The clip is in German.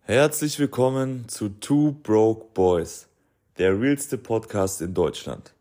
Herzlich willkommen zu Two Broke Boys, der realste Podcast in Deutschland.